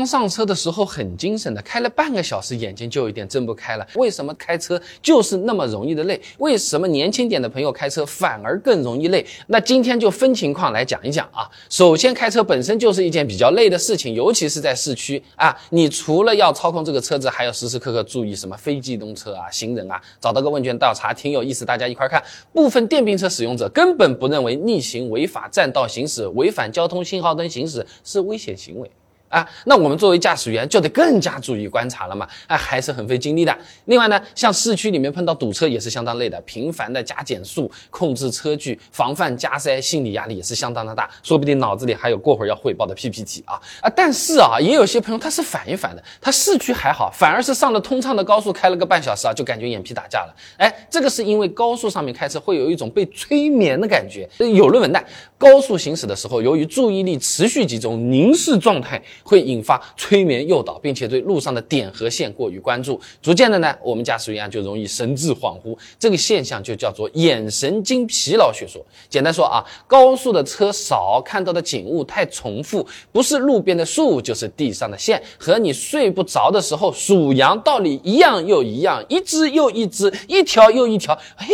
刚上车的时候很精神的，开了半个小时，眼睛就有点睁不开了。为什么开车就是那么容易的累？为什么年轻点的朋友开车反而更容易累？那今天就分情况来讲一讲啊。首先，开车本身就是一件比较累的事情，尤其是在市区啊。你除了要操控这个车子，还要时时刻刻注意什么非机动车啊、行人啊。找到个问卷调查，挺有意思，大家一块看。部分电瓶车使用者根本不认为逆行、违法占道行驶、违反交通信号灯行驶是危险行为。啊，那我们作为驾驶员就得更加注意观察了嘛，啊，还是很费精力的。另外呢，像市区里面碰到堵车也是相当累的，频繁的加减速、控制车距、防范加塞，心理压力也是相当的大，说不定脑子里还有过会儿要汇报的 PPT 啊啊！但是啊，也有些朋友他是反一反的，他市区还好，反而是上了通畅的高速开了个半小时啊，就感觉眼皮打架了。哎，这个是因为高速上面开车会有一种被催眠的感觉，有论文的。高速行驶的时候，由于注意力持续集中、凝视状态。会引发催眠诱导，并且对路上的点和线过于关注，逐渐的呢，我们驾驶员就容易神志恍惚，这个现象就叫做眼神经疲劳学说。简单说啊，高速的车少，看到的景物太重复，不是路边的树就是地上的线，和你睡不着的时候数羊道理一样又一样，一只又一只，一条又一条。哎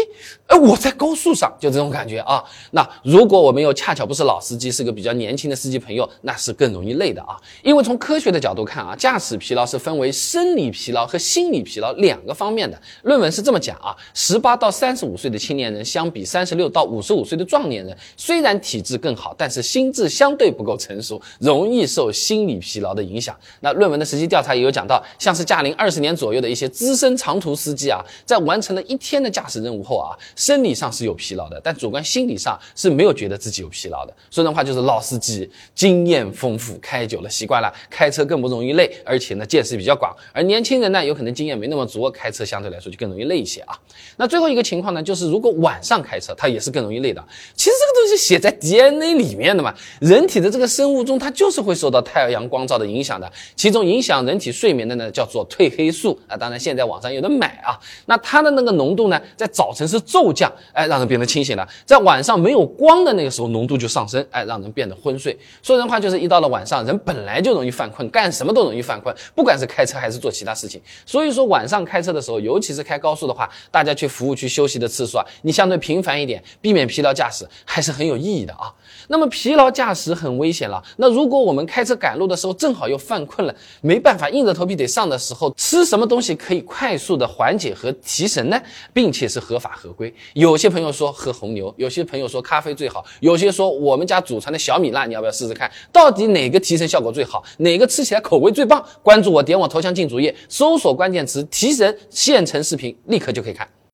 哎，我在高速上就这种感觉啊。那如果我们又恰巧不是老司机，是个比较年轻的司机朋友，那是更容易累的啊。因为从科学的角度看啊，驾驶疲劳是分为生理疲劳和心理疲劳两个方面的。论文是这么讲啊，十八到三十五岁的青年人相比三十六到五十五岁的壮年人，虽然体质更好，但是心智相对不够成熟，容易受心理疲劳的影响。那论文的实际调查也有讲到，像是驾龄二十年左右的一些资深长途司机啊，在完成了一天的驾驶任务后啊，生理上是有疲劳的，但主观心理上是没有觉得自己有疲劳的。说人话就是老司机经验丰富，开久了习惯。了，开车更不容易累，而且呢见识比较广，而年轻人呢有可能经验没那么足，开车相对来说就更容易累一些啊。那最后一个情况呢，就是如果晚上开车，它也是更容易累的。其实这个东西写在 DNA 里面的嘛，人体的这个生物钟它就是会受到太阳光照的影响的。其中影响人体睡眠的呢叫做褪黑素啊，当然现在网上有的买啊。那它的那个浓度呢，在早晨是骤骤降，哎，让人变得清醒了；在晚上没有光的那个时候，浓度就上升，哎，让人变得昏睡。说人话就是一到了晚上，人本来就容易犯困，干什么都容易犯困，不管是开车还是做其他事情。所以说晚上开车的时候，尤其是开高速的话，大家去服务区休息的次数啊，你相对频繁一点，避免疲劳驾驶还是很有意义的啊。那么疲劳驾驶很危险了。那如果我们开车赶路的时候正好又犯困了，没办法硬着头皮得上的时候，吃什么东西可以快速的缓解和提神呢？并且是合法合规。有些朋友说喝红牛，有些朋友说咖啡最好，有些说我们家祖传的小米辣，你要不要试试看？到底哪个提神效果最好？哪个吃起来口味最棒？关注我，点我头像进主页，搜索关键词“提神”现成视频，立刻就可以看。